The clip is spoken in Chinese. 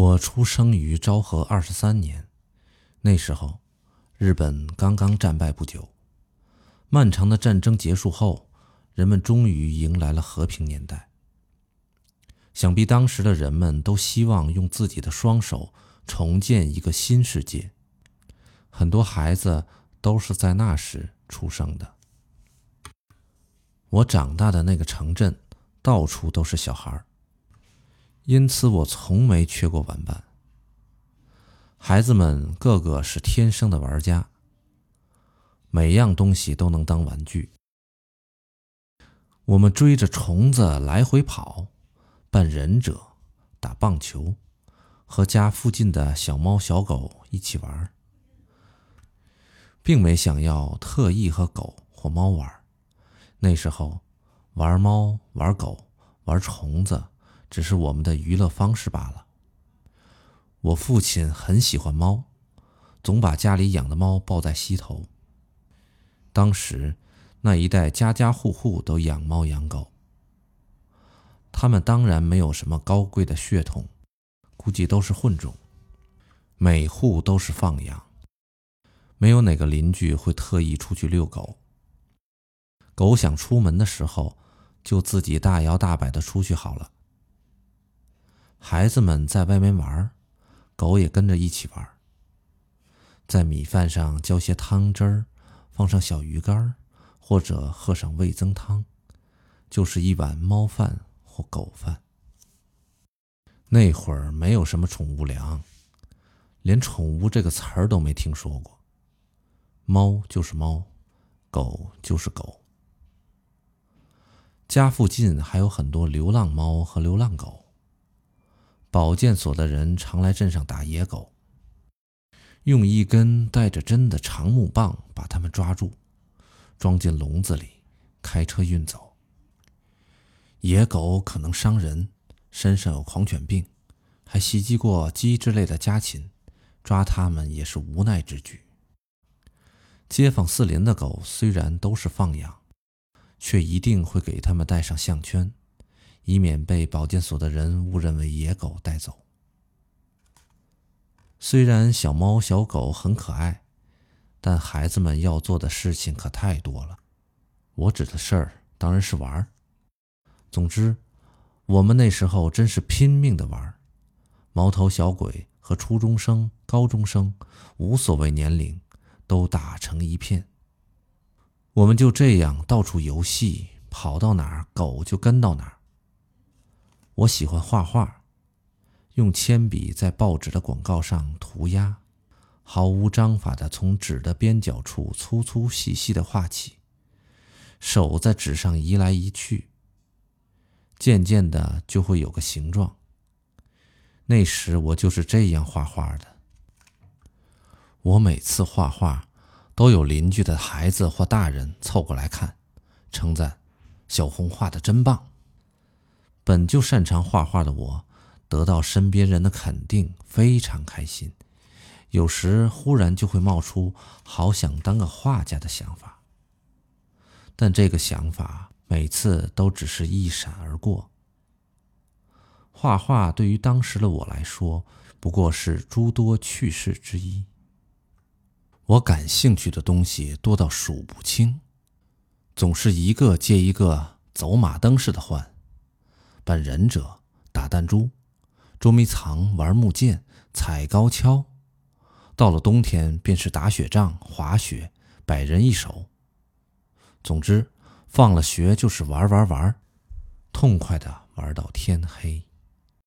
我出生于昭和二十三年，那时候，日本刚刚战败不久。漫长的战争结束后，人们终于迎来了和平年代。想必当时的人们都希望用自己的双手重建一个新世界。很多孩子都是在那时出生的。我长大的那个城镇，到处都是小孩儿。因此，我从没缺过玩伴。孩子们个个是天生的玩家，每样东西都能当玩具。我们追着虫子来回跑，扮忍者，打棒球，和家附近的小猫小狗一起玩，并没想要特意和狗或猫玩。那时候，玩猫、玩狗、玩虫子。只是我们的娱乐方式罢了。我父亲很喜欢猫，总把家里养的猫抱在膝头。当时那一带家家户户都养猫养狗，他们当然没有什么高贵的血统，估计都是混种，每户都是放养，没有哪个邻居会特意出去遛狗。狗想出门的时候，就自己大摇大摆的出去好了。孩子们在外面玩，狗也跟着一起玩。在米饭上浇些汤汁儿，放上小鱼干，或者喝上味增汤，就是一碗猫饭或狗饭。那会儿没有什么宠物粮，连“宠物”这个词儿都没听说过。猫就是猫，狗就是狗。家附近还有很多流浪猫和流浪狗。保健所的人常来镇上打野狗，用一根带着针的长木棒把它们抓住，装进笼子里，开车运走。野狗可能伤人，身上有狂犬病，还袭击过鸡之类的家禽，抓它们也是无奈之举。街坊四邻的狗虽然都是放养，却一定会给它们戴上项圈。以免被保健所的人误认为野狗带走。虽然小猫小狗很可爱，但孩子们要做的事情可太多了。我指的事儿当然是玩儿。总之，我们那时候真是拼命的玩儿，毛头小鬼和初中生、高中生无所谓年龄，都打成一片。我们就这样到处游戏，跑到哪儿狗就跟到哪儿。我喜欢画画，用铅笔在报纸的广告上涂鸦，毫无章法的从纸的边角处粗粗细细的画起，手在纸上移来移去，渐渐的就会有个形状。那时我就是这样画画的。我每次画画，都有邻居的孩子或大人凑过来看，称赞：“小红画的真棒。”本就擅长画画的我，得到身边人的肯定，非常开心。有时忽然就会冒出好想当个画家的想法，但这个想法每次都只是一闪而过。画画对于当时的我来说，不过是诸多趣事之一。我感兴趣的东西多到数不清，总是一个接一个，走马灯似的换。扮忍者、打弹珠、捉迷藏、玩木剑、踩高跷，到了冬天便是打雪仗、滑雪，百人一首。总之，放了学就是玩玩玩，痛快的玩到天黑。